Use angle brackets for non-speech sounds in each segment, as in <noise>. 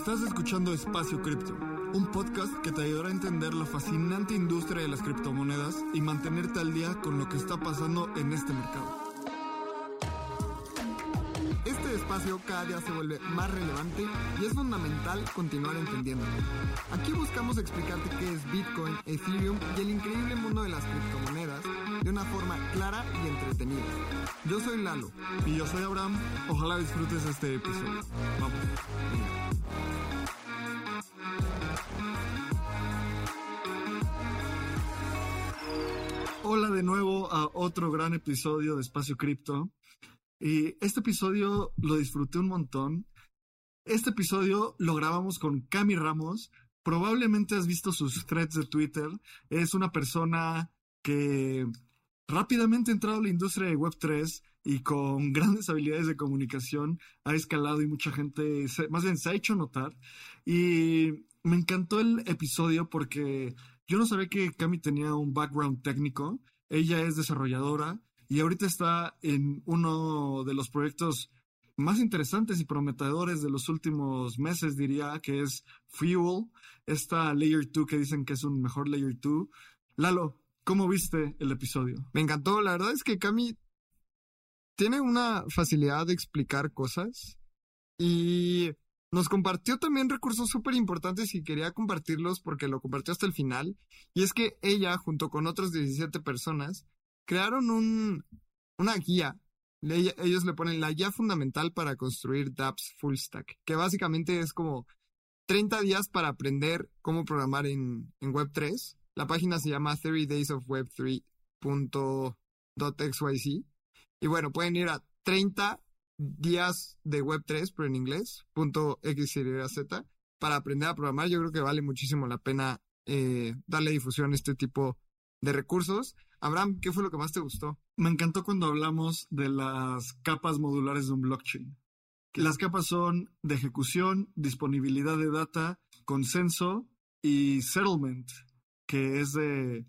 Estás escuchando Espacio Cripto, un podcast que te ayudará a entender la fascinante industria de las criptomonedas y mantenerte al día con lo que está pasando en este mercado. Este espacio cada día se vuelve más relevante y es fundamental continuar entendiéndolo. Aquí buscamos explicarte qué es Bitcoin, Ethereum y el increíble mundo de las criptomonedas de una forma clara y entretenida. Yo soy Lalo. Y yo soy Abraham. Ojalá disfrutes este episodio. Vamos. Hola de nuevo a otro gran episodio de Espacio Cripto. Y este episodio lo disfruté un montón. Este episodio lo grabamos con Cami Ramos. Probablemente has visto sus threads de Twitter. Es una persona que rápidamente entrado a la industria de Web3 y con <laughs> grandes habilidades de comunicación ha escalado y mucha gente, más bien se ha hecho notar. Y me encantó el episodio porque yo no sabía que Cami tenía un background técnico. Ella es desarrolladora y ahorita está en uno de los proyectos más interesantes y prometedores de los últimos meses, diría, que es Fuel, esta Layer 2 que dicen que es un mejor Layer 2. Lalo, ¿cómo viste el episodio? Me encantó, la verdad es que Cami tiene una facilidad de explicar cosas y nos compartió también recursos súper importantes y quería compartirlos porque lo compartió hasta el final. Y es que ella, junto con otras 17 personas, crearon un, una guía. ellos le ponen la guía fundamental para construir dApps Full Stack, que básicamente es como 30 días para aprender cómo programar en, en Web3. La página se llama 30 Days of Web3.xyz. Y bueno, pueden ir a 30 días de Web3, pero en inglés, punto XYZ, para aprender a programar. Yo creo que vale muchísimo la pena eh, darle difusión a este tipo de recursos. Abraham, ¿qué fue lo que más te gustó? Me encantó cuando hablamos de las capas modulares de un blockchain. Las capas son de ejecución, disponibilidad de data, consenso y settlement, que es de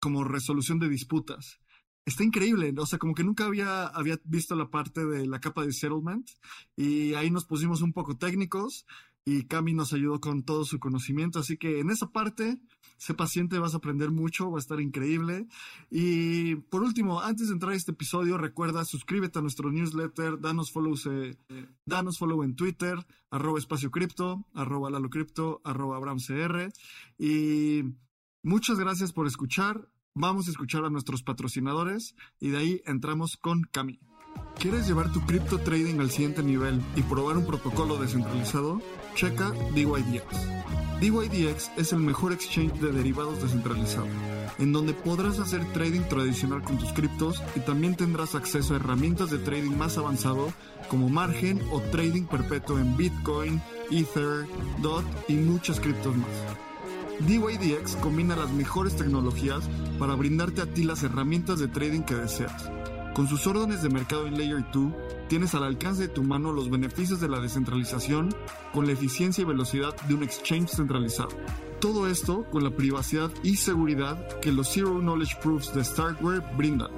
como resolución de disputas. Está increíble, o sea, como que nunca había, había visto la parte de la capa de settlement y ahí nos pusimos un poco técnicos y Cami nos ayudó con todo su conocimiento, así que en esa parte, sé paciente, vas a aprender mucho, va a estar increíble. Y por último, antes de entrar a este episodio, recuerda, suscríbete a nuestro newsletter, danos follow, eh, danos follow en Twitter, arroba espacio cripto, arroba lalo cripto, arroba abramcr. Y muchas gracias por escuchar. Vamos a escuchar a nuestros patrocinadores y de ahí entramos con Cami. ¿Quieres llevar tu cripto trading al siguiente nivel y probar un protocolo descentralizado? Checa DYDX. DYDX es el mejor exchange de derivados descentralizado, en donde podrás hacer trading tradicional con tus criptos y también tendrás acceso a herramientas de trading más avanzado como margen o trading perpetuo en Bitcoin, Ether, DOT y muchas criptos más. DYDX combina las mejores tecnologías para brindarte a ti las herramientas de trading que deseas con sus órdenes de mercado en Layer 2, tienes al alcance de tu mano los beneficios de la descentralización con la eficiencia y velocidad de un exchange centralizado. Todo esto con la privacidad y seguridad que los Zero Knowledge Proofs de Starkware brindan.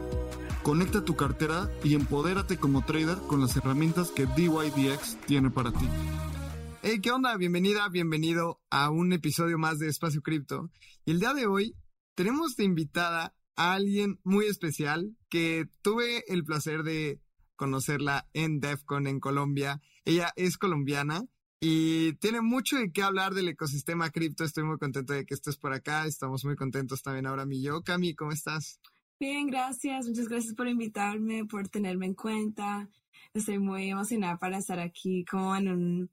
Conecta tu cartera y empodérate como trader con las herramientas que DYDX tiene para ti. Hey, ¿qué onda? Bienvenida, bienvenido a un episodio más de Espacio Cripto. Y el día de hoy tenemos de invitada a alguien muy especial que tuve el placer de conocerla en DEFCON en Colombia. Ella es colombiana y tiene mucho de qué hablar del ecosistema cripto. Estoy muy contento de que estés por acá. Estamos muy contentos también ahora mi yo. Cami, ¿cómo estás? Bien, gracias. Muchas gracias por invitarme, por tenerme en cuenta. Estoy muy emocionada para estar aquí como en un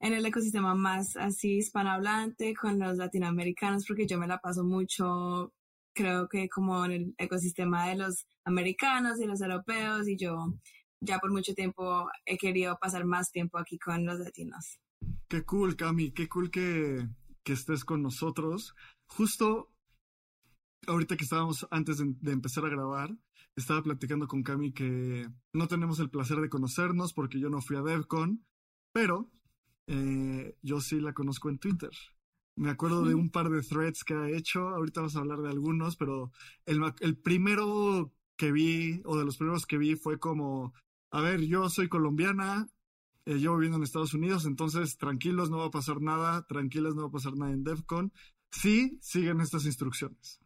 en el ecosistema más así hispanohablante con los latinoamericanos porque yo me la paso mucho creo que como en el ecosistema de los americanos y los europeos y yo ya por mucho tiempo he querido pasar más tiempo aquí con los latinos. Qué cool, Cami, qué cool que, que estés con nosotros. Justo ahorita que estábamos antes de, empezar a grabar, estaba platicando con Cami que no tenemos el placer de conocernos porque yo no fui a DevCon, pero eh, yo sí la conozco en Twitter. Me acuerdo de un par de threads que ha hecho, ahorita vamos a hablar de algunos, pero el, el primero que vi, o de los primeros que vi, fue como, a ver, yo soy colombiana, eh, yo viviendo en Estados Unidos, entonces tranquilos, no va a pasar nada, tranquilos, no va a pasar nada en DEFCON. Sí, siguen estas instrucciones.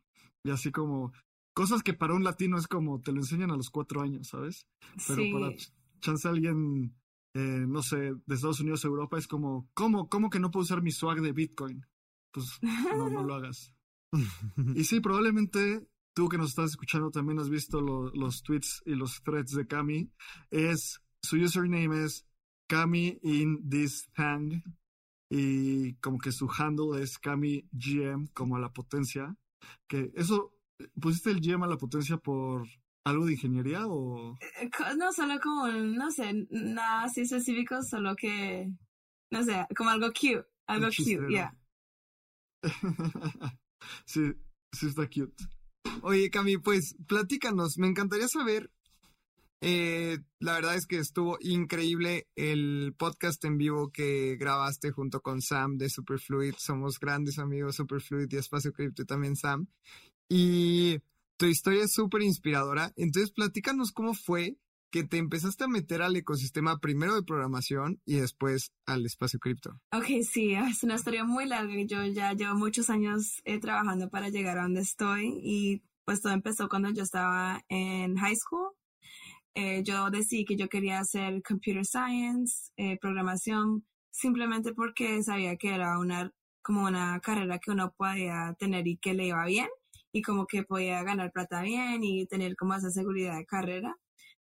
Y así como cosas que para un latino es como te lo enseñan a los cuatro años, ¿sabes? Pero Sí. para chance alguien, eh, no sé, de Estados Unidos a Europa es como, ¿cómo, ¿cómo que no puedo usar mi swag de Bitcoin? Pues no, no lo hagas. <laughs> Y sí, probablemente tú que nos estás escuchando también has visto lo- los tweets y los threads de Cami. Es, su username es Cami in this thing. Y como que su handle es Cami GM, como a la potencia. Que eso, ¿pusiste el GM a la potencia por algo de ingeniería o...? Eh, No, solo como, no sé, nada así específico, solo que, no sé, como algo cute, algo cute, chistero. yeah. <laughs> sí, sí está cute. Oye, Cami, pues platícanos. Me encantaría saber. Eh, la verdad es que estuvo increíble el podcast en vivo que grabaste junto con Sam de Superfluid. Somos grandes amigos Superfluid y Espacio Cripto y también Sam. Y tu historia es súper inspiradora. Entonces, platícanos cómo fue que te empezaste a meter al ecosistema primero de programación y después al espacio cripto. Ok, sí, es una historia muy larga. Yo ya llevo muchos años eh, trabajando para llegar a donde estoy y pues todo empezó cuando yo estaba en high school. Eh, yo decidí que yo quería hacer computer science, eh, programación, simplemente porque sabía que era una como una carrera que uno podía tener y que le iba bien y como que podía ganar plata bien y tener como esa seguridad de carrera.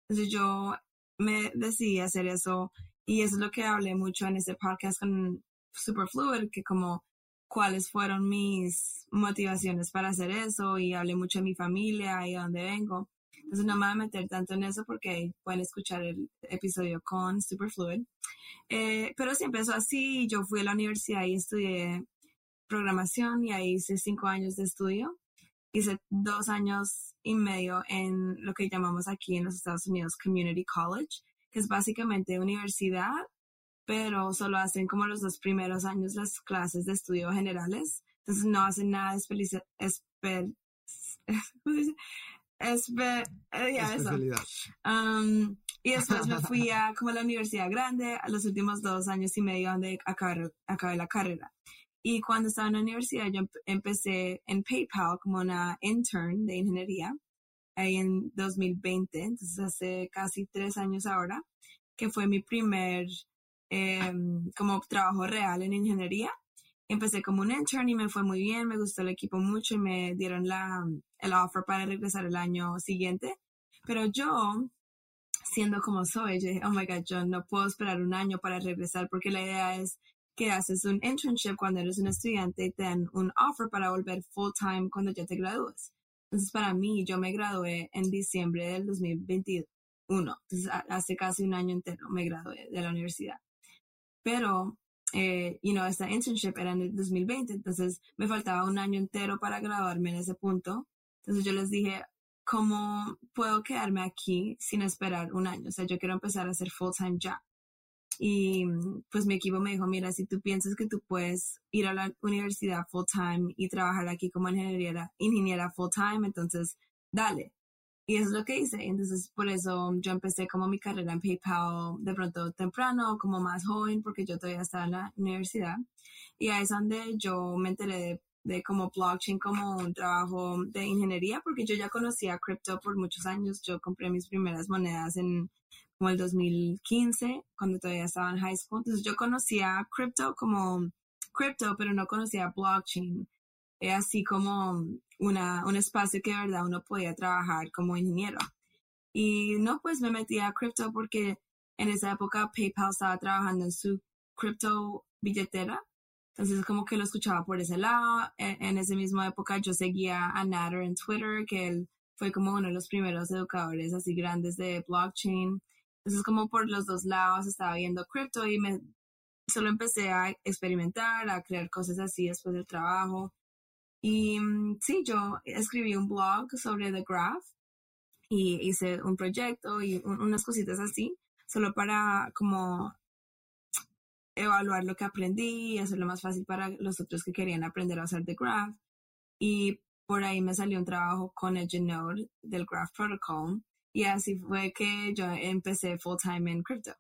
Entonces yo me decidí hacer eso y eso es lo que hablé mucho en ese podcast con Superfluid, que como cuáles fueron mis motivaciones para hacer eso y hablé mucho de mi familia y de dónde vengo. Entonces no me voy a meter tanto en eso porque pueden escuchar el episodio con Superfluid. Eh, pero sí empezó así, yo fui a la universidad y estudié programación y ahí hice cinco años de estudio. Hice dos años y medio en lo que llamamos aquí en los Estados Unidos Community College, que es básicamente universidad, pero solo hacen como los dos primeros años las clases de estudio generales. Entonces no hacen nada espe- <laughs> ¿cómo se dice? Espe- eh. Especialidad. Um, y después me fui a <laughs> como a la universidad grande a los últimos dos años y medio donde acabé, acabé la carrera. Y cuando estaba en la universidad yo empe- empecé en PayPal como una intern de ingeniería ahí en 2020, entonces hace casi tres años ahora, que fue mi primer em, como trabajo real en ingeniería. Empecé como un intern y me fue muy bien, me gustó el equipo mucho y me dieron la, el offer para regresar el año siguiente. Pero yo, siendo como soy, yo dije, oh my God, yo no puedo esperar un año para regresar porque la idea es que haces un internship cuando eres un estudiante y te dan un offer para volver full time cuando ya te gradúes. Entonces, para mí, yo me gradué en diciembre del 2021. Entonces, hace casi un año entero me gradué de la universidad. Pero, eh, you know, esta internship era en el 2020, entonces me faltaba un año entero para graduarme en ese punto. Entonces yo les dije, ¿cómo puedo quedarme aquí sin esperar un año? O sea, yo quiero empezar a hacer full time ya. Y pues mi equipo me dijo, mira, si tú piensas que tú puedes ir a la universidad full time y trabajar aquí como ingeniera, ingeniera full time, entonces dale. Y es lo que hice. Entonces, por eso yo empecé como mi carrera en PayPal de pronto temprano, como más joven, porque yo todavía estaba en la universidad. Y ahí es donde yo me enteré de, de como blockchain como un trabajo de ingeniería, porque yo ya conocía cripto por muchos años. Yo compré mis primeras monedas en como el 2015, cuando todavía estaba en high school. Entonces yo conocía cripto como cripto, pero no conocía blockchain. Es así como una, un espacio que de verdad uno podía trabajar como ingeniero. Y no, pues me metí a cripto porque en esa época PayPal estaba trabajando en su cripto billetera. Entonces como que lo escuchaba por ese lado. En, en esa misma época yo seguía a Nader en Twitter, que él fue como uno de los primeros educadores así grandes de blockchain. Entonces como por los dos lados estaba viendo cripto y me solo empecé a experimentar, a crear cosas así después del trabajo. Y mm, sí, yo escribí un blog sobre The Graph y hice un proyecto y un- unas cositas así, solo para como evaluar lo que aprendí y hacerlo más fácil para los otros que querían aprender a hacer The Graph. Y por ahí me salió un trabajo con el del Graph Protocol y así fue que yo empecé full time en crypto.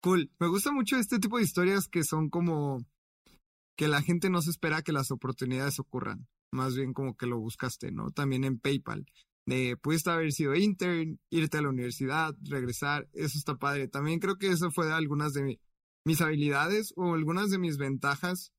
Cool. Me gusta mucho este tipo de historias que son como que la gente no se espera que las oportunidades ocurran. Más bien como que lo buscaste, ¿no? También en PayPal. De, haber sido intern, irte a la universidad, regresar. Eso está padre. También creo que eso fue de algunas de mis habilidades o algunas de mis ventajas.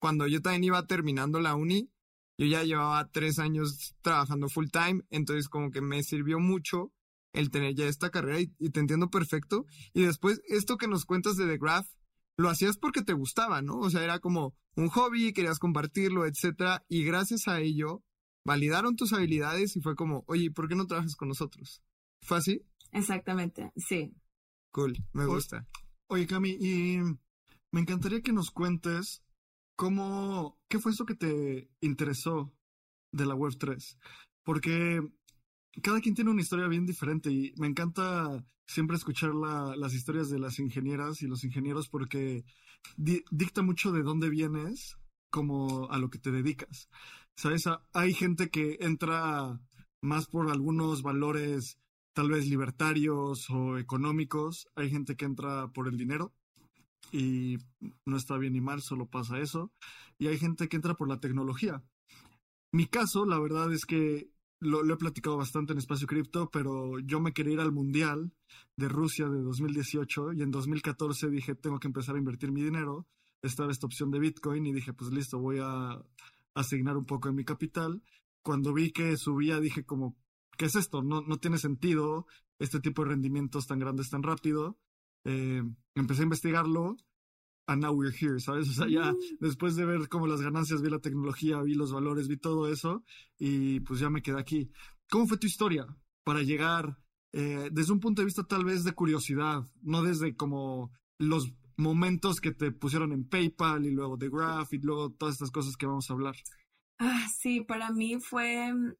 Cuando yo también iba terminando la uni, yo ya llevaba tres años trabajando full time, entonces como que me sirvió mucho el tener ya esta carrera y, te entiendo perfecto. Y después, esto que nos cuentas de The Graph, lo hacías porque te gustaba, ¿no? O sea, era como un hobby, querías compartirlo, etcétera, y gracias a ello validaron tus habilidades y fue como, oye, ¿por qué no trabajas con nosotros? ¿Fue así? Exactamente, sí. Cool, me gusta. Oye, Cami, y me encantaría que nos cuentes cómo, qué fue eso que te interesó de la Web3. Porque cada quien tiene una historia bien diferente y me encanta siempre escuchar las historias de las ingenieras y los ingenieros porque dicta mucho de dónde vienes como a lo que te dedicas. ¿Sabes? Hay gente que entra más por algunos valores tal vez libertarios o económicos. Hay gente que entra por el dinero y no está bien ni mal, solo pasa eso. Y hay gente que entra por la tecnología. Mi caso, la verdad es que lo, he platicado bastante en Espacio Cripto, pero yo me quería ir al Mundial de Rusia de 2018 y en 2014 dije, tengo que empezar a invertir mi dinero. Estaba esta opción de Bitcoin y dije, pues listo, voy a asignar un poco de mi capital. Cuando vi que subía, dije como, ¿qué es esto? No, no tiene sentido este tipo de rendimientos tan grandes tan rápido. Eh, empecé a investigarlo and now we're here, ¿sabes? O sea, ya después de ver cómo las ganancias, vi la tecnología, vi los valores, vi todo eso y pues ya me quedé aquí. ¿Cómo fue tu historia para llegar eh, desde un punto de vista tal vez de curiosidad, no desde como los momentos que te pusieron en PayPal y luego de Graph y luego todas estas cosas que vamos a hablar? Ah, sí, para mí fue mm,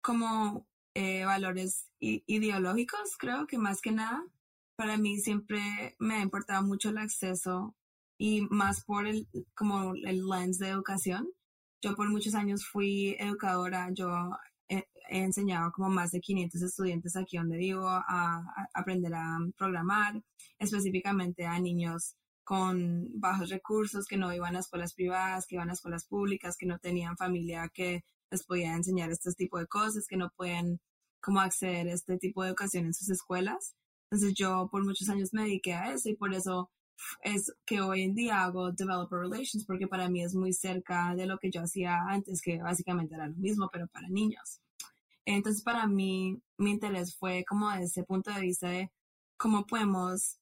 como eh, valores ideológicos, creo que más que nada. Para mí siempre me ha importado mucho el acceso y más por el, como el lens de educación. Yo por muchos años fui educadora, yo he, enseñado como más de 500 estudiantes aquí donde vivo a, aprender a programar, específicamente a niños con bajos recursos, que no iban a escuelas privadas, que iban a escuelas públicas, que no tenían familia que les podía enseñar este tipo de cosas, que no pueden como acceder a este tipo de educación en sus escuelas. Entonces yo por muchos años me dediqué a eso y por eso es que hoy en día hago developer relations porque para mí es muy cerca de lo que yo hacía antes, que básicamente era lo mismo, pero para niños. Entonces, para mí, mi interés fue como ese punto de vista de cómo podemos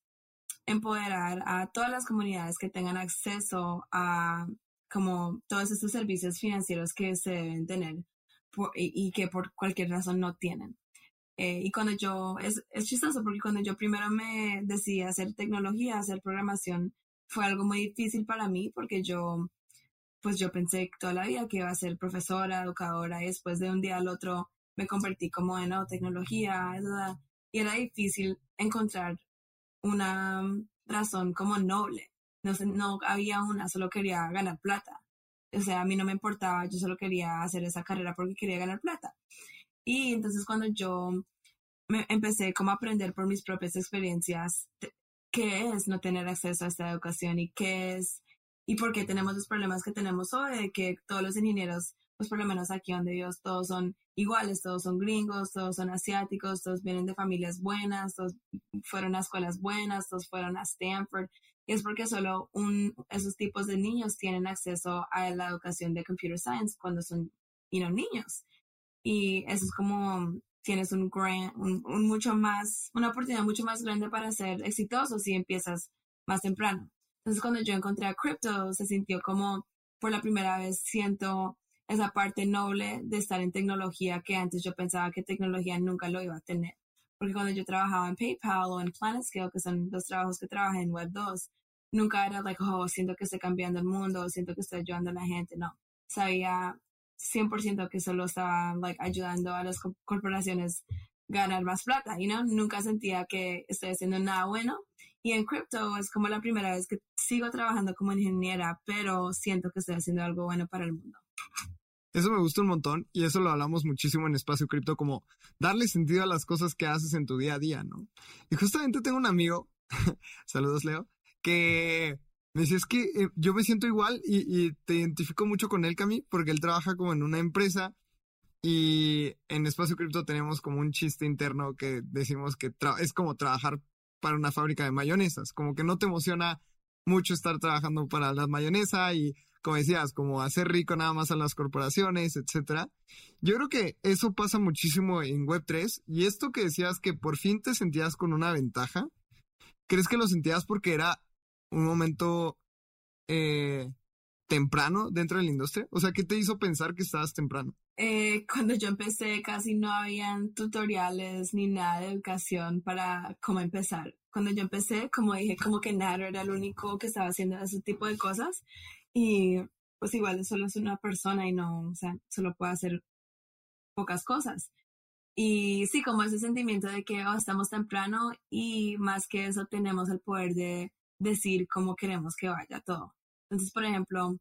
empoderar a todas las comunidades que tengan acceso a como todos estos servicios financieros que se deben tener y, que por cualquier razón no tienen. Eh, y cuando yo, es, es chistoso porque cuando yo primero me decidí hacer tecnología, hacer programación, fue algo muy difícil para mí porque yo, pues yo pensé toda la vida que iba a ser profesora, educadora y después de un día al otro me convertí como en no, tecnología y era difícil encontrar una razón como noble. No, sé, no había una, solo quería ganar plata. O sea, a mí no me importaba, yo solo quería hacer esa carrera porque quería ganar plata. Y entonces cuando yo me empecé como a aprender por mis propias experiencias qué es no tener acceso a esta educación y qué es y por qué tenemos los problemas que tenemos hoy, de que todos los ingenieros, pues por lo menos aquí donde Dios, todos son iguales, todos son gringos, todos son asiáticos, todos vienen de familias buenas, todos fueron a escuelas buenas, todos fueron a Stanford. Y es porque solo un, esos tipos de niños tienen acceso a la educación de computer science cuando son you niños y eso es como tienes un, un, mucho más, una oportunidad mucho más grande para ser exitoso si empiezas más temprano. Entonces cuando yo encontré a Crypto se sintió como por la primera vez siento esa parte noble de estar en tecnología que antes yo pensaba que tecnología nunca lo iba a tener. Porque cuando yo trabajaba en PayPal o en PlanetScale, que son los trabajos que trabajé en Web 2, nunca era like, oh, siento que estoy cambiando el mundo, siento que estoy ayudando a la gente. No, sabía 100% que solo estaba ayudando a las corporaciones ganar más plata, y no nunca sentía que estoy haciendo nada bueno. Y en cripto es como la primera vez que sigo trabajando como ingeniera, pero siento que estoy haciendo algo bueno para el mundo. Eso me gusta un montón y eso lo hablamos muchísimo en Espacio Cripto, como darle sentido a las cosas que haces en tu día a día, ¿no? Y justamente tengo un amigo <laughs> saludos Leo, que me decía, que eh, yo me siento igual y, te identifico mucho con él, Cami, porque él trabaja como en una empresa y en Espacio Cripto tenemos como un chiste interno que decimos que es como trabajar para una fábrica de mayonesas, como que no te emociona mucho estar trabajando para la mayonesa y como decías, como hacer rico nada más a las corporaciones, etcétera. Yo creo que eso pasa muchísimo en Web3 y esto que decías que por fin te sentías con una ventaja, ¿crees que lo sentías porque era un momento eh, temprano dentro de la industria? O sea, ¿qué te hizo pensar que estabas temprano? Eh, cuando yo empecé casi no habían tutoriales ni nada de educación para cómo empezar. Cuando yo empecé, como dije, como que Natter era el único que estaba haciendo ese tipo de cosas y pues igual solo es una persona y no, o sea, solo puede hacer pocas cosas. Y sí, como ese sentimiento de que oh, estamos temprano y más que eso tenemos el poder de decir cómo queremos que vaya todo. Entonces, por ejemplo,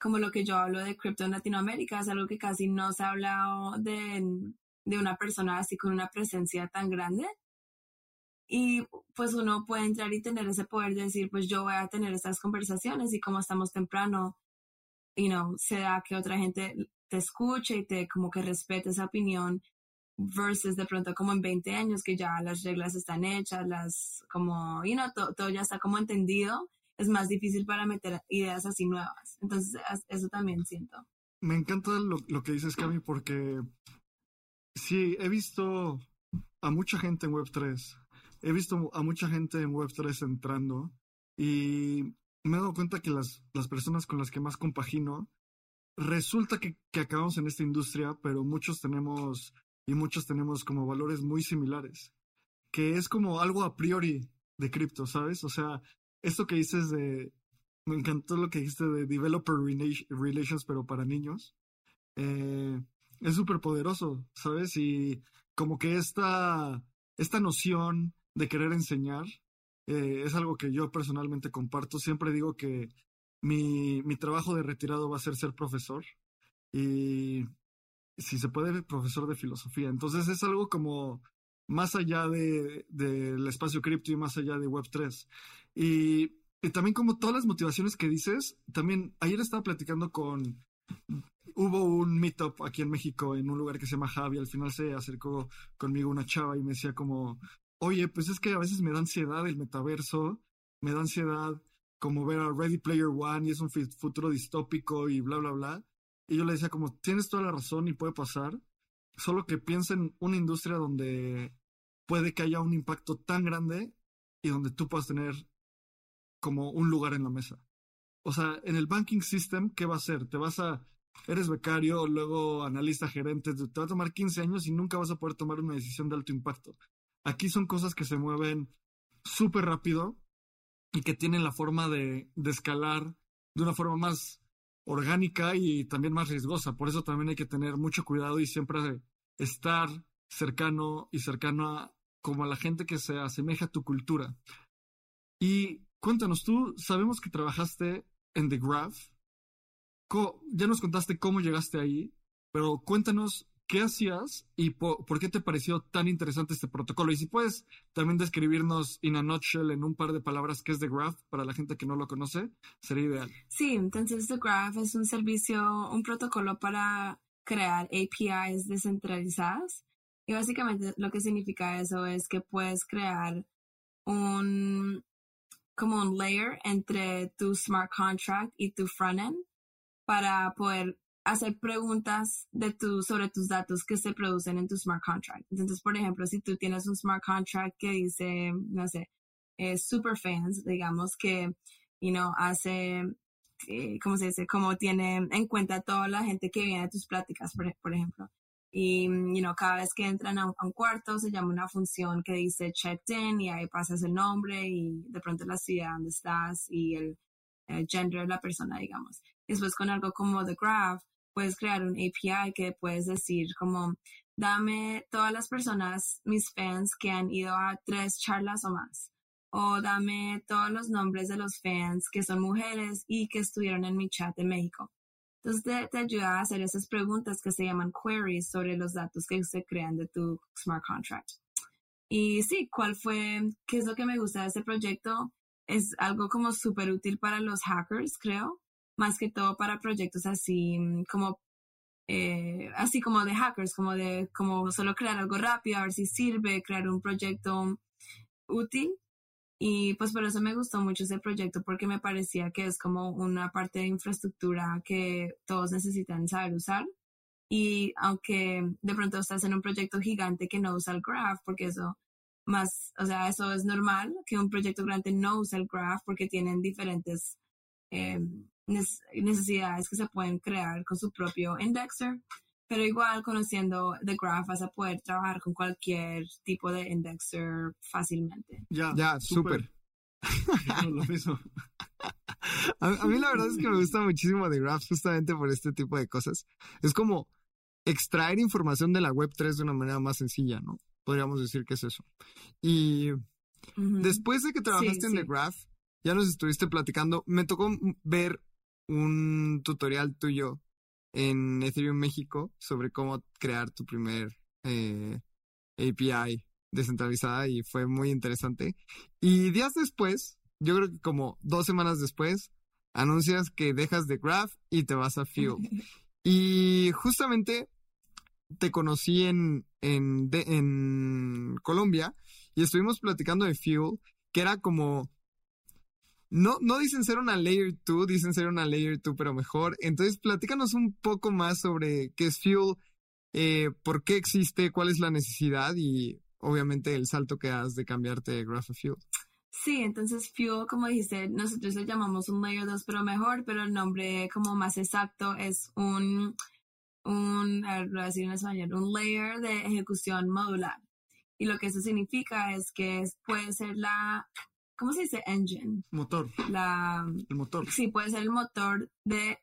como lo que yo hablo de cripto en Latinoamérica, es algo que casi no se ha hablado de, de una persona así con una presencia tan grande. Y pues uno puede entrar y tener ese poder de decir, pues yo voy a tener estas conversaciones y como estamos temprano, y no se da que otra gente te escuche y te como que respete esa opinión versus de pronto como en 20 años que ya las reglas están hechas, las como, you know, todo ya está como entendido es más difícil para meter ideas así nuevas. Entonces, eso también siento. Me encanta lo, lo que dices, Cami, porque sí, he visto a mucha gente en Web3. He visto a mucha gente en Web3 entrando y me he dado cuenta que las, las personas con las que más compagino, resulta que, que acabamos en esta industria, pero muchos tenemos y muchos tenemos como valores muy similares, que es como algo a priori de cripto, ¿sabes? O sea, esto que dices de, me encantó lo que dijiste de developer relations, pero para niños, eh, es súper poderoso, ¿sabes? Y como que esta, esta noción de querer enseñar eh, es algo que yo personalmente comparto. Siempre digo que mi, mi trabajo de retirado va a ser ser profesor y si se puede, profesor de filosofía. Entonces es algo como más allá del de, espacio cripto y más allá de Web3. Y, también como todas las motivaciones que dices, también ayer estaba platicando con, hubo un meetup aquí en México en un lugar que se llama Javi, al final se acercó conmigo una chava y me decía como, oye, pues es que a veces me da ansiedad el metaverso, me da ansiedad como ver a Ready Player One y es un futuro distópico y bla, bla, bla. Y yo le decía como, tienes toda la razón y puede pasar, solo que piensa en una industria donde puede que haya un impacto tan grande y donde tú puedas tener como un lugar en la mesa. O sea, en el banking system, ¿qué va a ser? Te vas a, eres becario, luego analista gerente, te va a tomar 15 años y nunca vas a poder tomar una decisión de alto impacto. Aquí son cosas que se mueven súper rápido y que tienen la forma de, de escalar de una forma más orgánica y también más riesgosa. Por eso también hay que tener mucho cuidado y siempre estar cercano y cercano a como a la gente que se asemeja a tu cultura. Y Cuéntanos, tú sabemos que trabajaste en The Graph. Ya nos contaste cómo llegaste ahí, pero cuéntanos qué hacías y por, qué te pareció tan interesante este protocolo. Y si puedes también describirnos in a nutshell en un par de palabras qué es The Graph para la gente que no lo conoce, sería ideal. Sí, entonces The Graph es un servicio, un protocolo para crear APIs descentralizadas. Y básicamente lo que significa eso es que puedes crear un, como un layer entre tu smart contract y tu frontend para poder hacer preguntas de tu, sobre tus datos que se producen en tu smart contract. Entonces, por ejemplo, si tú tienes un smart contract que dice, no sé, eh, super fans, digamos, que, you know, hace, eh, ¿cómo se dice? Como tiene en cuenta toda la gente que viene a tus pláticas, por, ejemplo. Y, you know, cada vez que entran a un, cuarto se llama una función que dice checked in y ahí pasas el nombre y de pronto la ciudad donde estás y el, gender de la persona, digamos. Después con algo como The Graph, puedes crear un API que puedes decir como, dame todas las personas, mis fans que han ido a tres charlas o más. O dame todos los nombres de los fans que son mujeres y que estuvieron en mi chat en México. Entonces te, ayuda a hacer esas preguntas que se llaman queries sobre los datos que se crean de tu smart contract. Y sí, ¿cuál fue, qué es lo que me gusta de este proyecto? Es algo como súper útil para los hackers, creo, más que todo para proyectos así mm, como, eh, así como de hackers, como de, como solo crear algo rápido, a ver si sirve, crear un proyecto útil. Y pues por eso me gustó mucho ese proyecto porque me parecía que es como una parte de infraestructura que todos necesitan saber usar. Y aunque de pronto estás en un proyecto gigante que no usa el graph, porque eso más, o sea, eso es normal, que un proyecto grande no usa el graph porque tienen diferentes eh, necesidades que se pueden crear con su propio indexer. Pero igual conociendo The Graph vas a poder trabajar con cualquier tipo de indexer fácilmente. Ya, ya, súper. <laughs> lo mismo. <laughs> a, mí la verdad es que me gusta muchísimo The Graph justamente por este tipo de cosas. Es como extraer información de la web 3 de una manera más sencilla, ¿no? Podríamos decir que es eso. Y después de que trabajaste en The Graph, ya nos estuviste platicando, me tocó ver un tutorial tuyo en Ethereum México sobre cómo crear tu primer eh, API descentralizada y fue muy interesante. Y días después, yo creo que como dos semanas después, anuncias que dejas de Graph y te vas a Fuel. <laughs> y justamente te conocí en, en, en Colombia y estuvimos platicando de Fuel, que era como... No, no dicen ser una Layer 2, dicen ser una Layer 2, pero mejor. Entonces, platícanos un poco más sobre qué es Fuel, eh, por qué existe, cuál es la necesidad y obviamente el salto que has de cambiarte de Graph a Fuel. Sí, entonces Fuel, como dijiste, nosotros le llamamos un Layer 2, pero mejor, pero el nombre como más exacto es un un, a lo voy a decir en español, un layer de ejecución modular. Y lo que eso significa es que puede ser la, ¿cómo se dice? Engine. Motor. La, el motor. Sí, puede ser el motor de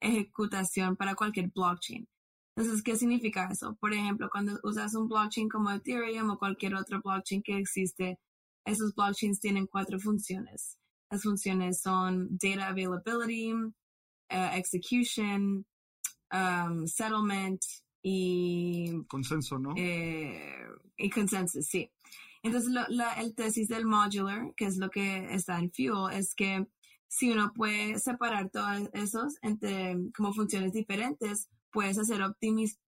ejecutación para cualquier blockchain. Entonces, ¿qué significa eso? Por ejemplo, cuando usas un blockchain como Ethereum o cualquier otro blockchain que existe, esos blockchains tienen cuatro funciones. Las funciones son data availability, uh, execution, um, settlement y... Consenso, ¿no? Eh, y consenso, sí. Entonces, la, el tesis del modular, que es lo que está en Fuel, es que si uno puede separar todos esos entre como funciones diferentes, puedes hacer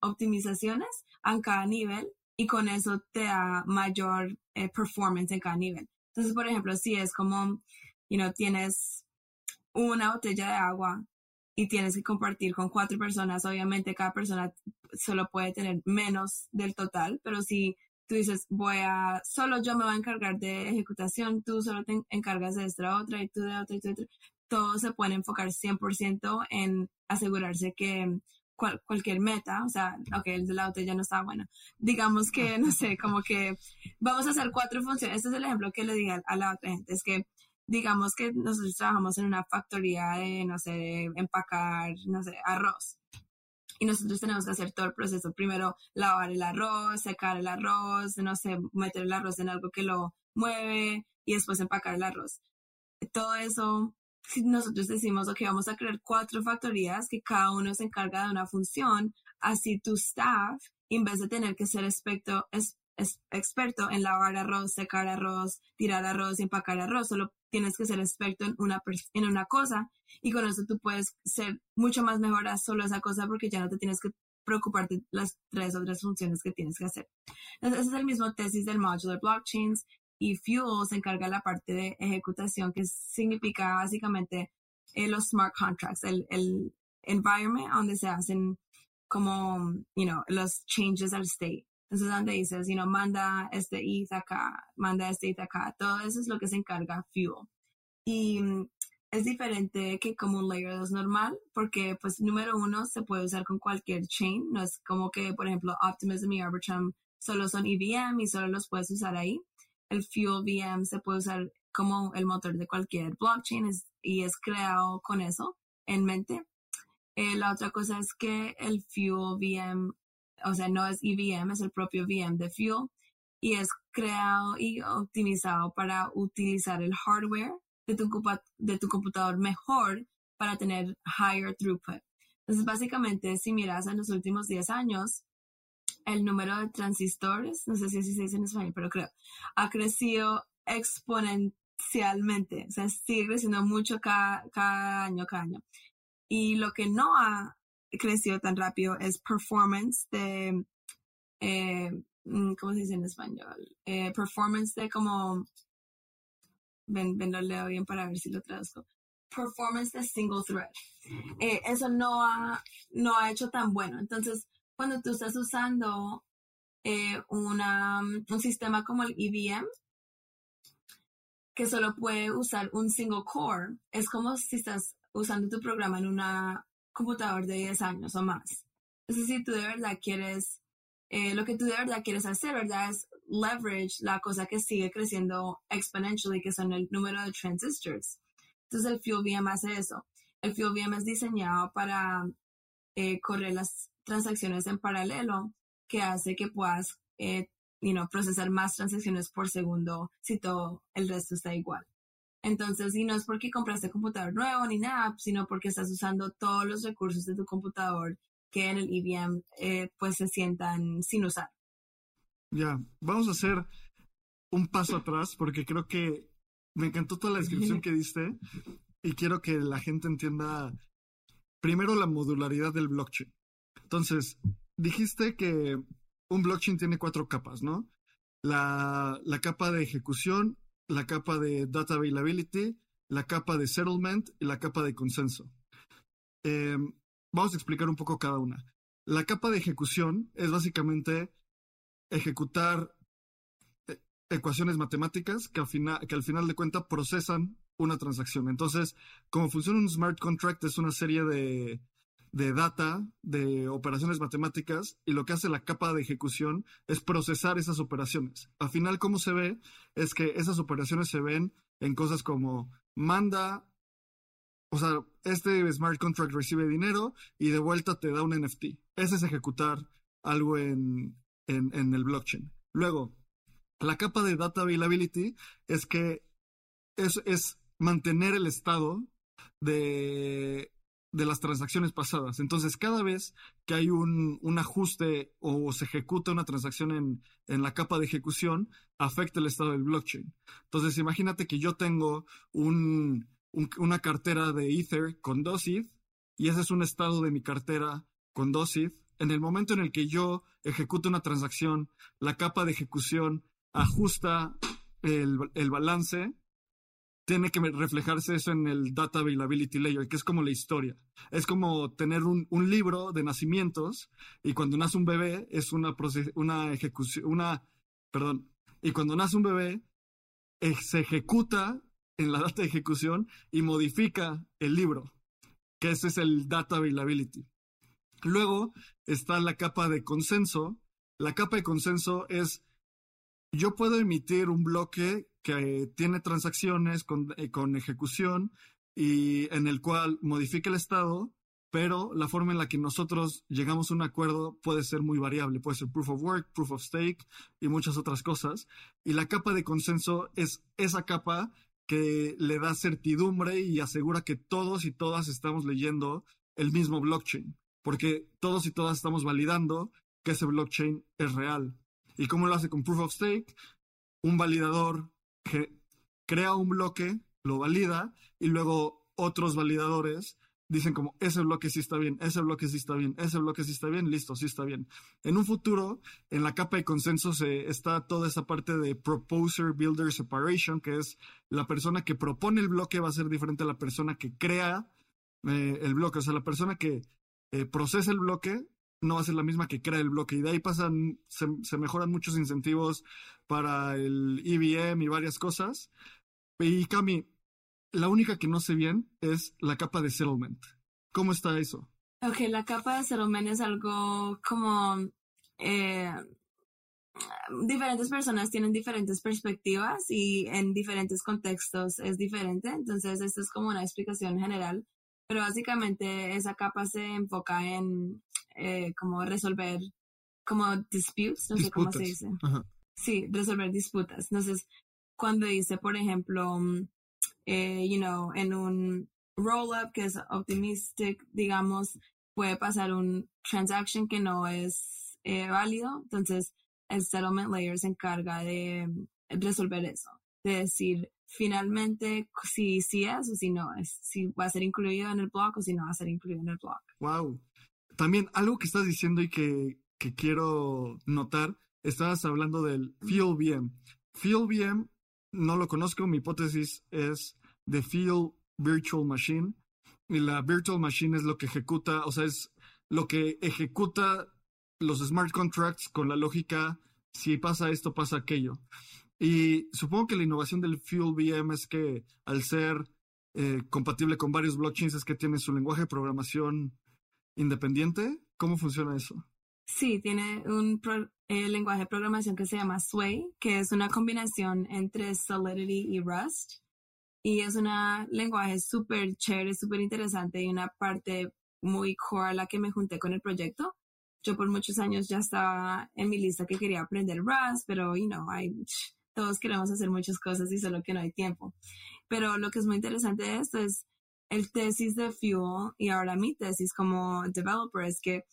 optimizaciones a cada nivel y con eso te da mayor eh, performance en cada nivel. Entonces, por ejemplo, si es como, you know, tienes una botella de agua y tienes que compartir con cuatro personas, obviamente cada persona solo puede tener menos del total, pero si tú dices, voy a, solo yo me voy a encargar de ejecutación, tú solo te encargas de esta otra y tú de otra y tú de otra, todo se puede enfocar 100% en asegurarse que cualquier meta, o sea, ok, el de la ya no está bueno. Digamos que, no sé, como que vamos a hacer cuatro funciones. Este es el ejemplo que le di a la otra gente, es que digamos que nosotros trabajamos en una factoría de, no sé, de empacar, no sé, arroz. Y nosotros tenemos que hacer todo el proceso. Primero, lavar el arroz, secar el arroz, no sé, meter el arroz en algo que lo mueve y después empacar el arroz. Todo eso, nosotros decimos, ok, vamos a crear cuatro factorías que cada uno se encarga de una función, así tu staff, en vez de tener que ser experto, experto en lavar arroz, secar arroz, tirar arroz empacar arroz, solo tienes que ser experto en una, en una cosa y con eso tú puedes ser mucho más mejor a solo esa cosa porque ya no te tienes que preocuparte de las tres otras funciones que tienes que hacer. Entonces, ese es el mismo tesis del modular blockchains y Fuel se encarga de la parte de ejecutación que significa básicamente eh, los smart contracts, el, el environment donde se hacen como, you know, los changes al state. Entonces, donde dices, manda este ETH acá, manda este ETH acá, todo eso es lo que se encarga Fuel. Y mm, es diferente que como un Layer 2 normal, porque, pues, número uno, se puede usar con cualquier chain. No es como que, por ejemplo, Optimism y Arbitrum solo son EVM y solo los puedes usar ahí. El Fuel VM se puede usar como el motor de cualquier blockchain y es creado con eso en mente. Eh, la otra cosa es que el Fuel VM o sea, no es EVM, es el propio VM de Fuel y es creado y optimizado para utilizar el hardware de tu, de tu computador mejor para tener higher throughput. Entonces, básicamente, si miras en los últimos 10 años, el número de transistores, no sé si así se dice en español, pero creo, ha crecido exponencialmente, o sea, sigue creciendo mucho cada, cada año, cada año. Y lo que no ha crecido tan rápido es performance de, eh, mm, ¿cómo se dice en español? Eh, performance de como, ven, ven, lo leo bien para ver si lo traduzco. Performance de single thread. Eh, eso no ha, no ha hecho tan bueno. Entonces, cuando tú estás usando una, un sistema como el EVM, que solo puede usar un single core, es como si estás usando tu programa en una computador de 10 años o más. Entonces, si tú de verdad quieres, eh, lo que tú de verdad quieres hacer, ¿verdad? Es leverage la cosa que sigue creciendo exponentially, que son el número de transistors. Entonces, el FuelVM hace eso. El FuelVM es diseñado para eh, correr las transacciones en paralelo, que hace que puedas eh, procesar más transacciones por segundo si todo el resto está igual. Entonces, y no es porque compraste computador nuevo ni nada, sino porque estás usando todos los recursos de tu computador que en el EVM eh, pues se sientan sin usar. Ya, vamos a hacer un paso atrás porque creo que me encantó toda la descripción <laughs> que diste y quiero que la gente entienda primero la modularidad del blockchain. Entonces, dijiste que un blockchain tiene cuatro capas, ¿no? La, la capa de ejecución, la capa de data availability, la capa de settlement y la capa de consenso. Em, vamos a explicar un poco cada una. La capa de ejecución es básicamente ejecutar eh, ecuaciones matemáticas que al, final, que al final de cuentas procesan una transacción. Entonces, como funciona un smart contract, es una serie de, de data, de operaciones matemáticas, y lo que hace la capa de ejecución es procesar esas operaciones. Al final, cómo se ve es que esas operaciones se ven en cosas como manda, o sea, este smart contract recibe dinero y de vuelta te da un NFT. Ese es ejecutar algo en, en, el blockchain. Luego, la capa de data availability es que es, es mantener el estado de de las transacciones pasadas. Entonces, cada vez que hay un, un ajuste o se ejecuta una transacción en, en, la capa de ejecución, afecta el estado del blockchain. Entonces, imagínate que yo tengo un, una cartera de Ether con dos ETH y ese es un estado de mi cartera con dos ETH. En el momento en el que yo ejecuto una transacción, la capa de ejecución ajusta el, el balance tiene que reflejarse eso en el Data Availability Layer, que es como la historia. Es como tener un, libro de nacimientos y cuando nace un bebé es una, una ejecución, una, perdón, y cuando nace un bebé eh, se ejecuta en la data de ejecución y modifica el libro, que ese es el Data Availability. Luego está la capa de consenso. La capa de consenso es, yo puedo emitir un bloque que tiene transacciones con, eh, con ejecución y en el cual modifica el estado, pero la forma en la que nosotros llegamos a un acuerdo puede ser muy variable, puede ser proof of work, proof of stake y muchas otras cosas. Y la capa de consenso es esa capa que le da certidumbre y asegura que todos y todas estamos leyendo el mismo blockchain, porque todos y todas estamos validando que ese blockchain es real. ¿Y cómo lo hace con proof of stake? Un validador que crea un bloque, lo valida y luego otros validadores dicen como ese bloque sí está bien, ese bloque sí está bien, ese bloque sí está bien, listo, sí está bien. En un futuro, en la capa de consenso se está toda esa parte de proposer builder separation, que es la persona que propone el bloque va a ser diferente a la persona que crea eh, el bloque, o sea, la persona que eh, procesa el bloque no va a ser la misma que crea el bloque. Y de ahí pasan, se, mejoran muchos incentivos para el EVM y varias cosas. Y Cami, la única que no sé bien es la capa de settlement. ¿Cómo está eso? Ok, la capa de settlement es algo como... Eh, diferentes personas tienen diferentes perspectivas y en diferentes contextos es diferente. Entonces, esto es como una explicación general pero básicamente esa capa se enfoca en eh, como resolver como disputes, no sé cómo se dice. Sí, resolver disputas. Entonces, cuando dice, por ejemplo, eh, you know, en un roll-up que es optimistic, digamos, puede pasar un transaction que no es eh, válido, entonces el settlement layer se encarga de resolver eso, de decir finalmente si sí es o si no es, si va a ser incluido en el block o si no va a ser incluido en el block. Wow. También algo que estás diciendo y que, que quiero notar, estabas hablando del Field VM. Field VM no lo conozco, mi hipótesis es de Field Virtual Machine. Y la Virtual Machine es lo que ejecuta, o sea, es lo que ejecuta los smart contracts con la lógica, si pasa esto, pasa aquello. Y supongo que la innovación del Fuel VM es que al ser eh, compatible con varios blockchains es que tiene su lenguaje de programación independiente. ¿Cómo funciona eso? Sí, tiene un eh, lenguaje de programación que se llama Sway, que es una combinación entre Solidity y Rust. Y es un lenguaje súper chévere, súper interesante y una parte muy core a la que me junté con el proyecto. Yo por muchos años ya estaba en mi lista que quería aprender Rust, pero, you know, todos queremos hacer muchas cosas y solo que no hay tiempo. Pero lo que es muy interesante de esto es el tesis de Fuel y ahora mi tesis como developer es que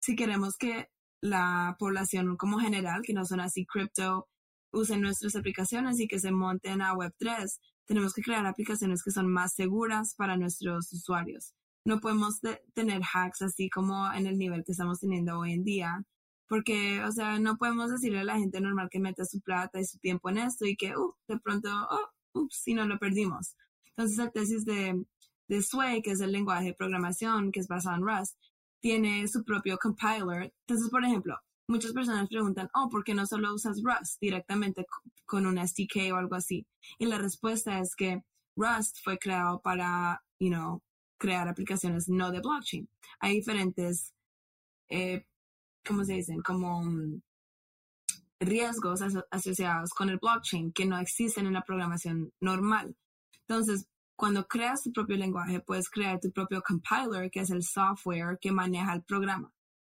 si queremos que la población como general, que no son así cripto, usen nuestras aplicaciones y que se monten a Web3, tenemos que crear aplicaciones que son más seguras para nuestros usuarios. No podemos tener hacks así como en el nivel que estamos teniendo hoy en día, porque, o sea, no podemos decirle a la gente normal que meta su plata y su tiempo en esto y que, uh, de pronto, oh, ups, si no lo perdimos. Entonces, la tesis de, de Sway, que es el lenguaje de programación que es basado en Rust, tiene su propio compiler. Entonces, por ejemplo, muchas personas preguntan, oh, ¿por qué no solo usas Rust directamente con un SDK o algo así? Y la respuesta es que Rust fue creado para, you know, crear aplicaciones no de blockchain. Hay diferentes, eh, ¿cómo se dicen? Como mm, riesgos asociados con el blockchain que no existen en la programación normal. Entonces, cuando creas tu propio lenguaje, puedes crear tu propio compiler, que es el software que maneja el programa.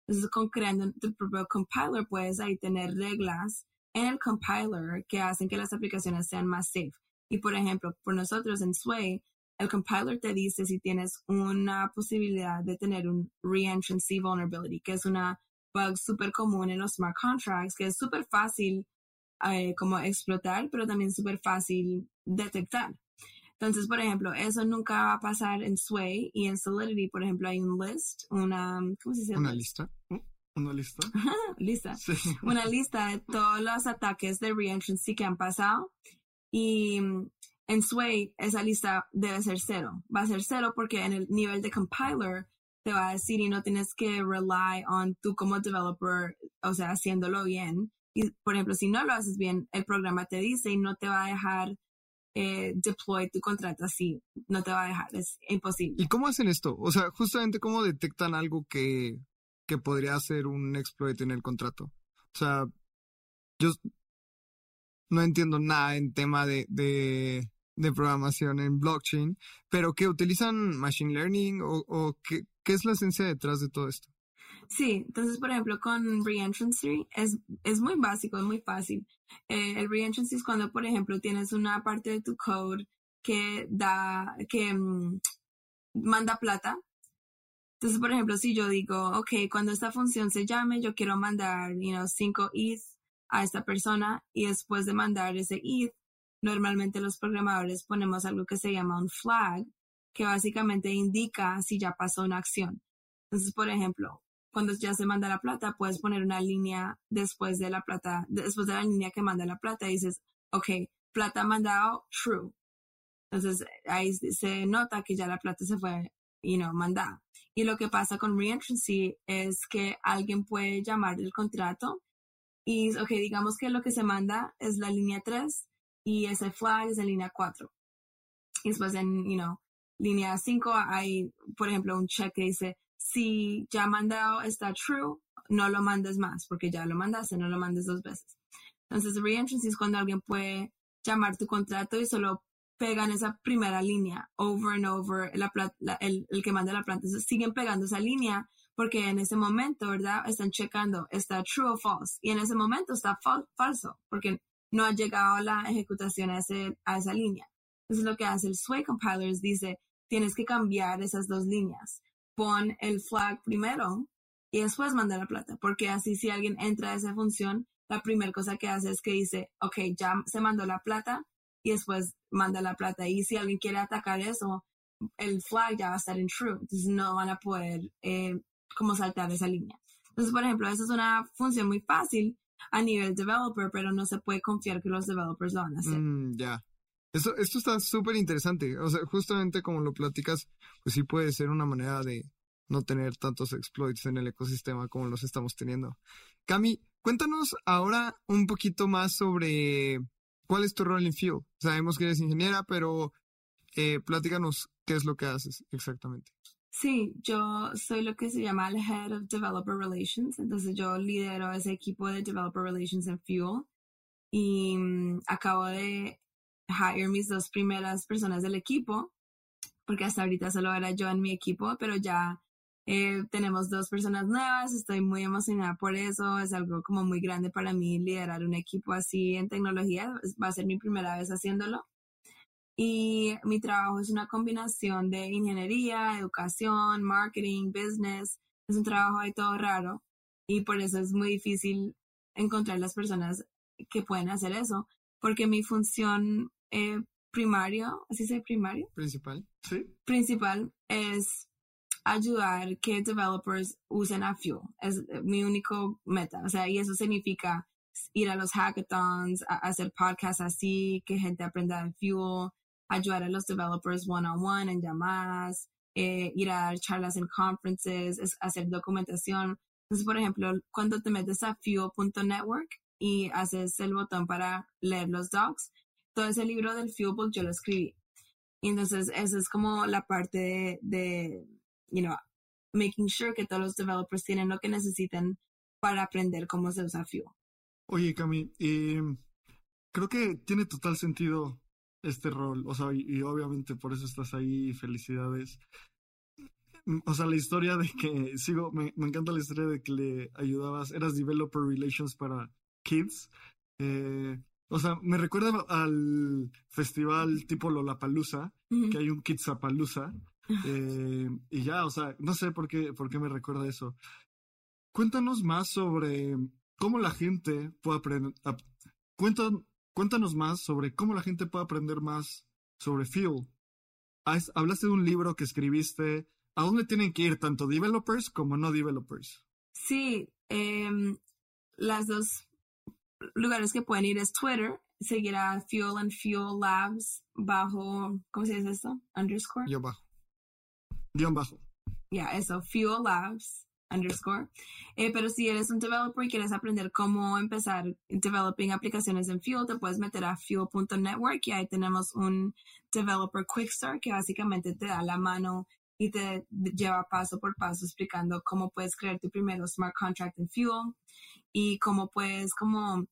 Entonces, con creando tu propio compiler, puedes ahí tener reglas en el compiler que hacen que las aplicaciones sean más safe. Y por ejemplo, por nosotros en Sway, el compiler te dice si tienes una posibilidad de tener un reentrancy vulnerability, que es una bug súper común en los smart contracts, que es súper fácil eh, como explotar, pero también súper fácil detectar. Entonces, por ejemplo, eso nunca va a pasar en Sway y en Solidity, por ejemplo, hay un list, una, ¿cómo se dice? Una lista. ¿Una lista? <laughs> lista. Una lista de todos los ataques de reentrancy que han pasado. Y en Sway, esa lista debe ser cero. Va a ser cero porque en el nivel de compiler te va a decir y no tienes que rely on tú como developer, o sea, haciéndolo bien. Y, por ejemplo, si no lo haces bien, el programa te dice y no te va a dejar eh, deploy tu contrato así. No te va a dejar, es imposible. ¿Y cómo hacen esto? O sea, justamente cómo detectan algo que, que podría ser un exploit en el contrato. O sea, yo no entiendo nada en tema de, de, programación en blockchain, pero que utilizan machine learning o, o qué, qué es la esencia detrás de todo esto. Sí, entonces, por ejemplo, con reentrancy es, es muy básico, es muy fácil. Eh, el reentrancy es cuando, por ejemplo, tienes una parte de tu code que da, que mm, manda plata. Entonces, por ejemplo, si yo digo, ok, cuando esta función se llame, yo quiero mandar, you know, 5 ETH a esta persona y después de mandar ese ETH, normalmente los programadores ponemos algo que se llama un flag, que básicamente indica si ya pasó una acción. Entonces, por ejemplo, cuando ya se manda la plata, puedes poner una línea después de la plata, después de la línea que manda la plata, y dices, ok, plata mandado, true. Entonces ahí se nota que ya la plata se fue, you know, mandada. Y lo que pasa con reentrancy es que alguien puede llamar el contrato y, ok, digamos que lo que se manda es la línea 3 y ese flag es la línea 4. Y después en, you know, línea 5 hay, por ejemplo, un check que dice si ya mandado está true, no lo mandes más, porque ya lo mandaste, no lo mandes dos veces. Entonces, reentrancy es cuando alguien puede llamar tu contrato y solo pegan esa primera línea over and over, el, que manda la planta. Entonces, siguen pegando esa línea porque en ese momento, ¿verdad? Están checando, está true o false. Y en ese momento está falso, porque no ha llegado la ejecutación a esa línea. Entonces, lo que hace el Sway Compiler es dice, tienes que cambiar esas dos líneas pon el flag primero y después manda la plata, porque así si alguien entra a esa función, la primera cosa que hace es que dice, ok, ya se mandó la plata y después manda la plata. Y si alguien quiere atacar eso, el flag ya va a estar en true, entonces no van a poder eh, como saltar esa línea. Entonces, por ejemplo, esa es una función muy fácil a nivel developer, pero no se puede confiar que los developers lo van a hacer. Mm, ya. Esto, esto está súper interesante. O sea, justamente como lo platicas, pues sí puede ser una manera de no tener tantos exploits en el ecosistema como los estamos teniendo. Cami, cuéntanos ahora un poquito más sobre cuál es tu rol en Fuel. Sabemos que eres ingeniera, pero eh, platícanos qué es lo que haces exactamente. Sí, yo soy lo que se llama el Head of Developer Relations, entonces yo lidero ese equipo de Developer Relations en Fuel y mm, acabo de hire mis dos primeras personas del equipo, porque hasta ahorita solo era yo en mi equipo, pero ya eh, tenemos dos personas nuevas, estoy muy emocionada por eso, es algo como muy grande para mí liderar un equipo así en tecnología, va a ser mi primera vez haciéndolo. Y mi trabajo es una combinación de ingeniería, educación, marketing, business. Es un trabajo de todo raro y por eso es muy difícil encontrar las personas que pueden hacer eso, porque mi función eh, primario, ¿así se primario? Principal, sí. Principal es ayudar que developers usen a Fuel. Es mi único meta. O sea, y eso significa ir a los hackathons, hacer podcasts así, que gente aprenda de Fuel, ayudar a los developers one-on-one en llamadas, eh, ir a dar charlas en conferences, hacer documentación. Entonces, por ejemplo, cuando te metes a fuel.network y haces el botón para leer los docs, todo ese libro del Fuelbook yo lo escribí. Y entonces, esa es como la parte de, you know, making sure que todos los developers tienen lo que necesitan para aprender cómo se usa Fuel. Oye, Cami, creo que tiene total sentido este rol, o sea, y, obviamente por eso estás ahí, felicidades. Mm, o sea, la historia de que, sigo, me, me encanta la historia de que le ayudabas, eras Developer Relations para Kids. Eh, o sea, me recuerda al festival tipo Lollapalooza, que hay un Kidsapalooza. <laughs> Eh, y ya, o sea, no sé por qué, por qué me recuerda eso. Cuéntanos más sobre cómo la gente puede aprender. Cuéntanos Cuéntanos más sobre cómo la gente puede aprender más sobre Fuel. Hablaste de un libro que escribiste. ¿A dónde tienen que ir tanto developers como no developers? Sí, eh, las dos lugares que pueden ir es Twitter, seguir a Fuel and Fuel Labs bajo, ¿cómo se dice esto? Underscore. Yo bajo. Guión bajo. Ya, eso, Fuel Labs underscore. Eh, pero si eres un developer y quieres aprender cómo empezar developing aplicaciones en Fuel, te puedes meter a fuel.network y ahí tenemos un developer quick start que básicamente te da la mano y te lleva paso por paso explicando cómo puedes crear tu primero smart contract en Fuel y cómo puedes como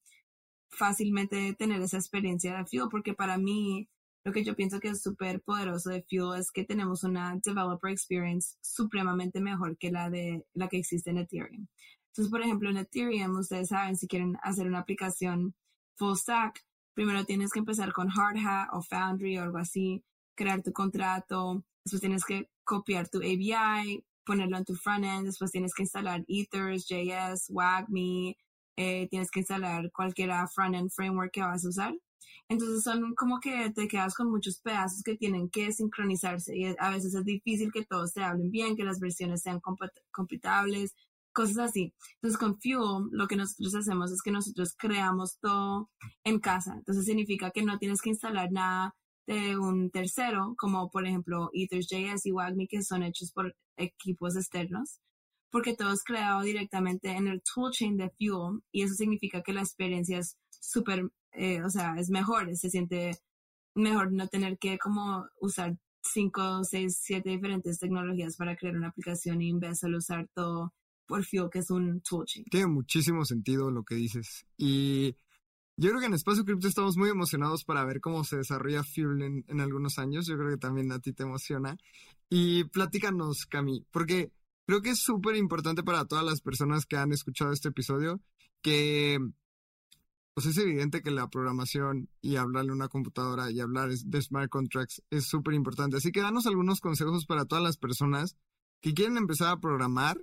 fácilmente tener esa experiencia de Fuel, porque para mí lo que yo pienso que es súper poderoso de Fuel es que tenemos una developer experience supremamente mejor que la de la que existe en Ethereum. Entonces, por ejemplo, en Ethereum, ustedes saben, si quieren hacer una aplicación full stack, primero tienes que empezar con Hardhat o Foundry o algo así, crear tu contrato, después tienes que copiar tu ABI, ponerlo en tu frontend, después tienes que instalar Ethers, JS, WAGME, eh, tienes que instalar cualquier frontend framework que vas a usar. Entonces son como que te quedas con muchos pedazos que tienen que sincronizarse y a veces es difícil que todos se hablen bien, que las versiones sean compatibles, cosas así. Entonces con Fuel lo que nosotros hacemos es que nosotros creamos todo en casa. Entonces significa que no tienes que instalar nada de un tercero, como por ejemplo Ethers.js y WAGMI, que son hechos por equipos externos, porque todo es creado directamente en el toolchain de Fuel y eso significa que la experiencia es súper eh, o sea, es mejor, se siente mejor no tener que como usar cinco, seis, siete diferentes tecnologías para crear una aplicación y en vez de usar todo por Fuel, que es un toolchain. Tiene muchísimo sentido lo que dices. Y yo creo que en Espacio Cripto estamos muy emocionados para ver cómo se desarrolla Fuel en, algunos años. Yo creo que también a ti te emociona. Y platícanos, Cami, porque creo que es súper importante para todas las personas que han escuchado este episodio que pues es evidente que la programación y hablarle a una computadora y hablar de smart contracts es súper importante. Así que danos algunos consejos para todas las personas que quieren empezar a programar,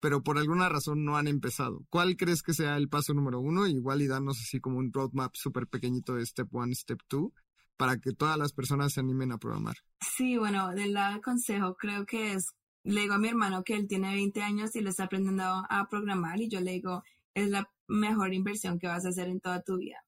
pero por alguna razón no han empezado. ¿Cuál crees que sea el paso número uno? Igual y danos así como un roadmap súper pequeñito de step one, step two, para que todas las personas se animen a programar. Sí, bueno, del consejo creo que es, le digo a mi hermano que él tiene 20 años y le está aprendiendo a programar y yo le digo, es la mejor inversión que vas a hacer en toda tu vida.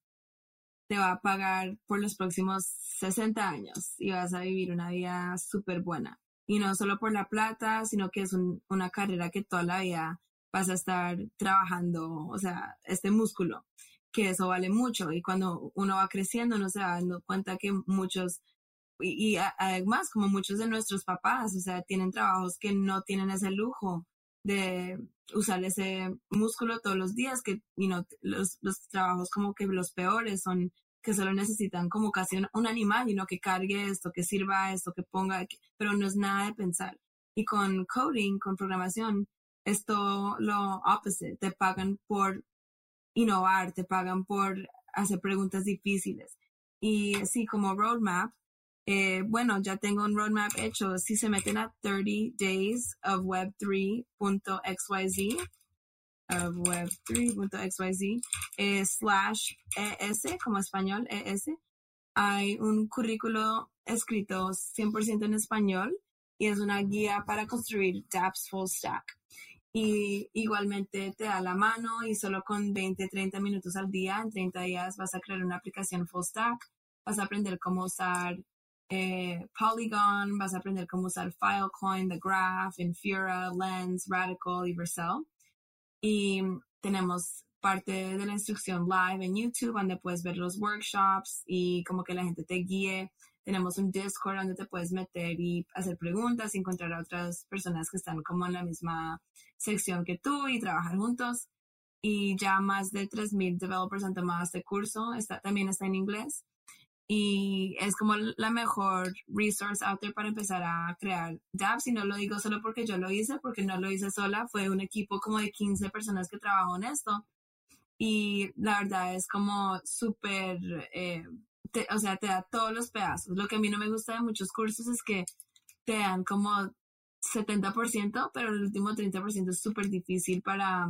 Te va a pagar por los próximos 60 años y vas a vivir una vida súper buena. Y no solo por la plata, sino que es una carrera que toda la vida vas a estar trabajando, o sea, este músculo, que eso vale mucho. Y cuando uno va creciendo, uno se va dando cuenta que muchos, y, y además como muchos de nuestros papás, o sea, tienen trabajos que no tienen ese lujo de usar ese músculo todos los días, que you know, los, los trabajos como que los peores son que solo necesitan como casi un, animal, y no que cargue esto, que sirva esto, que ponga, pero no es nada de pensar. Y con coding, con programación, esto lo opposite, te pagan por innovar, te pagan por hacer preguntas difíciles. Y sí, como roadmap, eh, bueno, ya tengo un roadmap hecho. Si se meten a 30 days of web3.xyz, of web3.xyz, eh, slash ES, como español, ES, hay un currículo escrito 100% en español y es una guía para construir dApps full stack. Y igualmente te da la mano y solo con 20, 30 minutos al día, en 30 días vas a crear una aplicación full stack, vas a aprender cómo usar eh, Polygon, vas a aprender cómo usar Filecoin, The Graph, Infura, Lens, Radical y Vercel. Y tenemos parte de la instrucción live en YouTube donde puedes ver los workshops y como que la gente te guíe. Tenemos un Discord donde te puedes meter y hacer preguntas encontrar a otras personas que están como en la misma sección que tú y trabajar juntos. Y ya más de 3.000 developers han tomado este curso. Está, también está en inglés y es como la mejor resource out there para empezar a crear dApps y no lo digo solo porque yo lo hice, porque no lo hice sola, fue un equipo como de 15 personas que trabajó en esto y la verdad es como súper, eh, o sea, te da todos los pedazos. Lo que a mí no me gusta de muchos cursos es que te dan como 70%, pero el último 30% es súper difícil para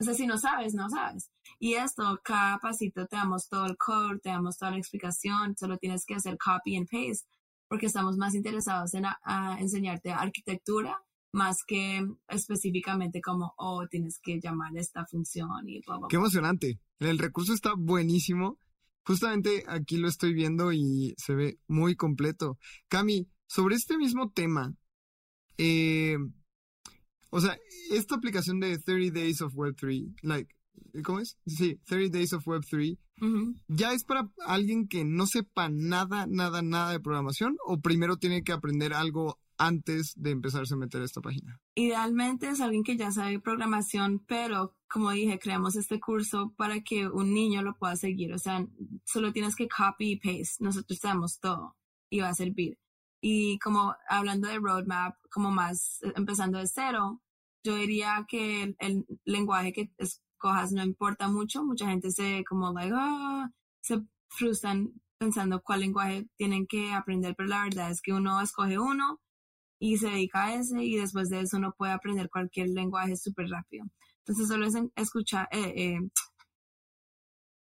o sea, si no sabes, no sabes. Y esto, cada pasito te damos todo el code, te damos toda la explicación, solo tienes que hacer copy and paste, porque estamos más interesados en enseñarte arquitectura más que específicamente como, oh, tienes que llamar esta función y bla, Qué emocionante. El recurso está buenísimo. Justamente aquí lo estoy viendo y se ve muy completo. Cami, sobre este mismo tema, eh, o sea, esta aplicación de 30 Days of Web3, like, ¿cómo es? Sí, 30 Days of Web3, ¿ya es para alguien que no sepa nada, nada, nada de programación o primero tiene que aprender algo antes de empezarse a meter a esta página? Idealmente es alguien que ya sabe programación, pero como dije, creamos este curso para que un niño lo pueda seguir. O sea, solo tienes que copy y paste. Nosotros damos todo y va a servir. Y como hablando de roadmap, como más eh, empezando de cero, yo diría que el, lenguaje que escojas no importa mucho. Mucha gente se como like, ah", se frustran pensando cuál lenguaje tienen que aprender, pero la verdad es que uno escoge uno y se dedica a ese y después de eso uno puede aprender cualquier lenguaje súper rápido. Entonces solo es escuchar, eh, eh,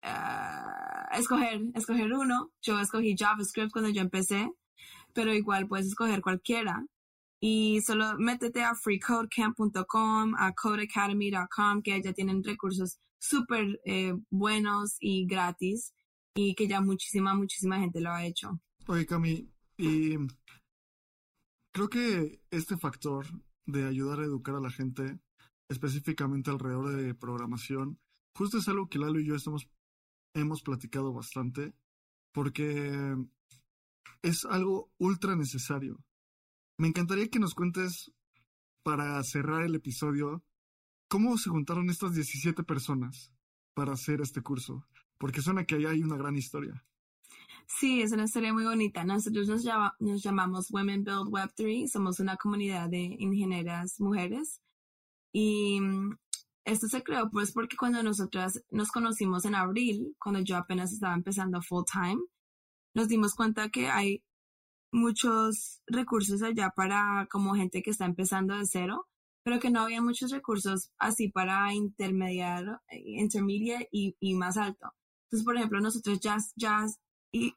ah, escoger, escoger uno. Yo escogí JavaScript cuando yo empecé pero igual puedes escoger cualquiera. Y solo métete a freecodecamp.com, a codeacademy.com, que ya tienen recursos súper eh, buenos y gratis y que ya muchísima, muchísima gente lo ha hecho. Oye, Cami, y creo que este factor de ayudar a educar a la gente, específicamente alrededor de programación, justo es algo que Lalo y yo estamos, hemos platicado bastante, porque es algo ultra necesario. Me encantaría que nos cuentes, para cerrar el episodio, cómo se juntaron estas 17 personas para hacer este curso, porque suena que ahí hay una gran historia. Sí, es una historia muy bonita. Nosotros nos, nos llamamos Women Build Web 3, somos una comunidad de ingenieras mujeres y mm, esto se creó pues porque cuando nosotras nos conocimos en abril, cuando yo apenas estaba empezando full time, nos dimos cuenta que hay muchos recursos allá para como gente que está empezando de cero, pero que no había muchos recursos así para intermediar, intermedia y, y más alto. Entonces, por ejemplo, nosotros ya, ya, y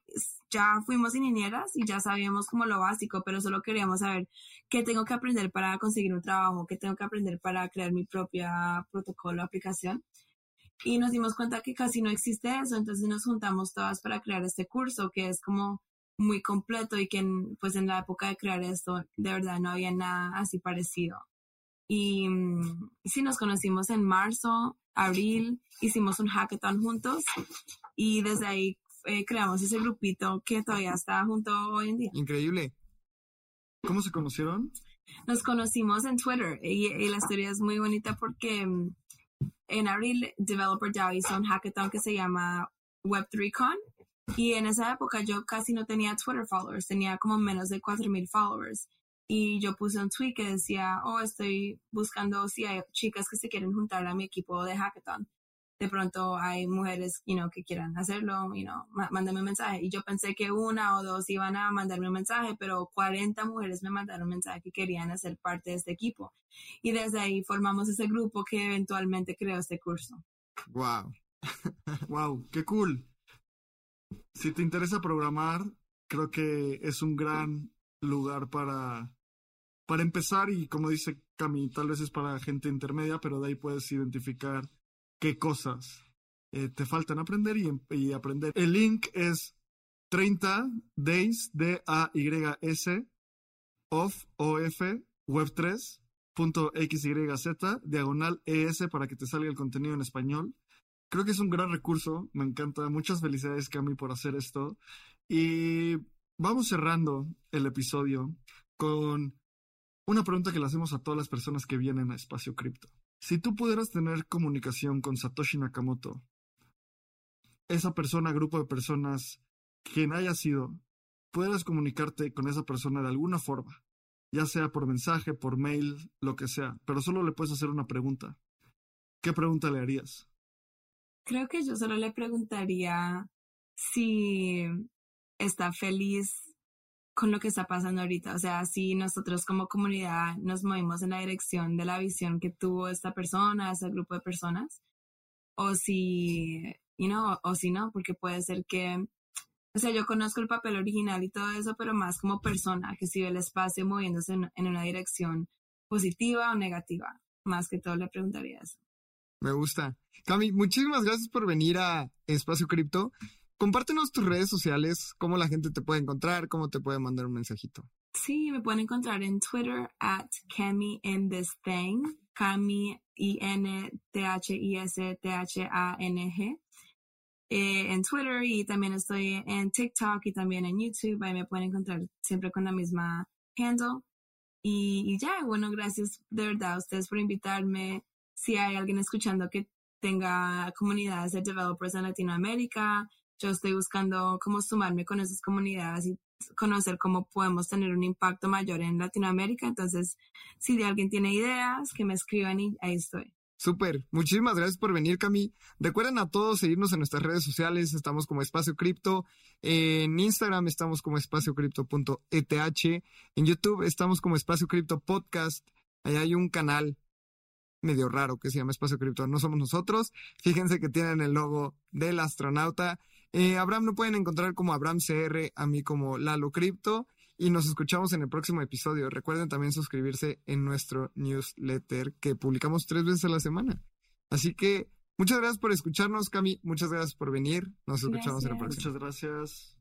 ya fuimos ingenieras y ya sabíamos como lo básico, pero solo queríamos saber qué tengo que aprender para conseguir un trabajo, qué tengo que aprender para crear mi propia protocolo, aplicación. Y nos dimos cuenta que casi no existe eso, entonces nos juntamos todas para crear este curso que es como muy completo y que pues en la época de crear esto de verdad no había nada así parecido. Y mm, sí, nos conocimos en marzo, abril, hicimos un hackathon juntos y desde ahí eh, creamos ese grupito que todavía está junto hoy en día. Increíble. ¿Cómo se conocieron? Nos conocimos en Twitter y, y la historia es muy bonita porque mm, en abril Developer DAO hizo un hackathon que se llama Web3Con y en esa época yo casi no tenía Twitter followers, tenía como menos de 4.000 followers. Y yo puse un tweet que decía, oh, estoy buscando si hay chicas que se quieren juntar a mi equipo de hackathon. De pronto hay mujeres, you know, que quieran hacerlo, you know, mándame un mensaje. Y yo pensé que una o dos iban a mandarme un mensaje, pero 40 mujeres me mandaron un mensaje que querían hacer parte de este equipo. Y desde ahí formamos ese grupo que eventualmente creó este curso. Wow. wow, <laughs> qué cool. Si te interesa programar, creo que es un gran lugar para, para empezar y como dice Cami, tal vez es para gente intermedia, pero de ahí puedes identificar qué cosas eh, te faltan aprender y, y, aprender. El link es 30 days, D-A-Y-S, of, O-F, web 3, punto XYZ, diagonal ES para que te salga el contenido en español. Creo que es un gran recurso, me encanta. Muchas felicidades, Cami, por hacer esto. Y vamos cerrando el episodio con una pregunta que le hacemos a todas las personas que vienen a Espacio Cripto. Si tú pudieras tener comunicación con Satoshi Nakamoto, esa persona, grupo de personas, quien haya sido, pudieras comunicarte con esa persona de alguna forma, ya sea por mensaje, por mail, lo que sea, pero solo le puedes hacer una pregunta. ¿Qué pregunta le harías? Creo que yo solo le preguntaría si está feliz con lo que está pasando ahorita. O sea, si nosotros como comunidad nos movimos en la dirección de la visión que tuvo esta persona, ese grupo de personas, o si, you know, o si no, porque puede ser que, o sea, yo conozco el papel original y todo eso, pero más como persona, que si el espacio moviéndose en, en una dirección positiva o negativa. Más que todo le preguntaría eso. Me gusta. Cami, muchísimas gracias por venir a Espacio Cripto. Compártenos tus redes sociales, cómo la gente te puede encontrar, cómo te puede mandar un mensajito. Sí, me pueden encontrar en Twitter at Cami in. Cami I-N-T-H-I-S-T-H-A-N-G. Eh, en Twitter y también estoy en TikTok y también en YouTube. Ahí me pueden encontrar siempre con la misma handle. Y, y ya, bueno, gracias de verdad a ustedes por invitarme si hay alguien escuchando que tenga comunidades de developers en Latinoamérica, yo estoy buscando cómo sumarme con esas comunidades y conocer cómo podemos tener un impacto mayor en Latinoamérica. Entonces, si de alguien tiene ideas, que me escriban y ahí estoy. Súper, muchísimas gracias por venir, Cami. Recuerden a todos seguirnos en nuestras redes sociales, estamos como Espacio Cripto, en Instagram estamos como espaciocripto.eth, en YouTube estamos como Espacio Cripto Podcast, ahí hay un canal medio raro que se llama Espacio Cripto. No somos nosotros. Fíjense que tienen el logo del astronauta. Eh, Abraham lo pueden encontrar como Abraham CR, a mí como Lalo Cripto. Y nos escuchamos en el próximo episodio. Recuerden también suscribirse en nuestro newsletter que publicamos tres veces a la semana. Así que muchas gracias por escucharnos, Cami. Muchas gracias por venir. Nos escuchamos en el próximo. Muchas gracias.